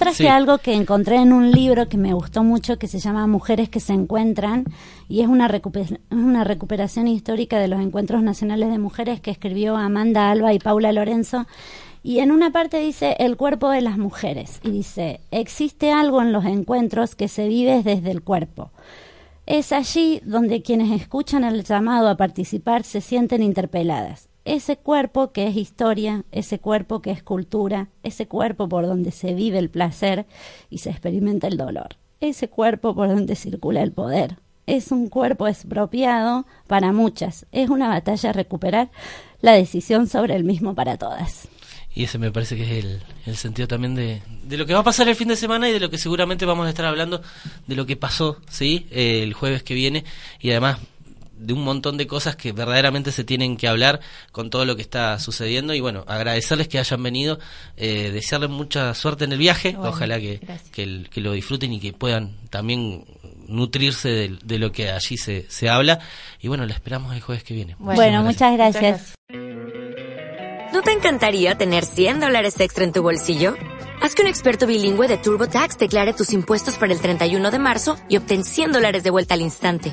Traje algo que encontré en un libro que me gustó mucho que se llama Mujeres que se encuentran y es una, una recuperación histórica de los encuentros nacionales de mujeres que escribió Amanda Alba y Paula Lorenzo. Y en una parte dice el cuerpo de las mujeres y dice, existe algo en los encuentros que se vive desde el cuerpo. Es allí donde quienes escuchan el llamado a participar se sienten interpeladas ese cuerpo que es historia, ese cuerpo que es cultura, ese cuerpo por donde se vive el placer y se experimenta el dolor, ese cuerpo por donde circula el poder. Es un cuerpo expropiado para muchas. Es una batalla recuperar la decisión sobre el mismo para todas. Y ese me parece que es el, sentido también de, de, lo que va a pasar el fin de semana y de lo que seguramente vamos a estar hablando de lo que pasó, ¿sí? el jueves que viene. Y además de un montón de cosas que verdaderamente se tienen que hablar con todo lo que está sucediendo y bueno, agradecerles que hayan venido, eh, desearles mucha suerte en el viaje, ojalá que, que, lo disfruten y que puedan también nutrirse de, lo que allí se, se habla y bueno, la esperamos el jueves que viene. Bueno, Muchas gracias. ¿No te encantaría tener 100 dólares extra en tu bolsillo? Haz que un experto bilingüe de TurboTax declare tus impuestos para el 31 de marzo y obtén 100 dólares de vuelta al instante.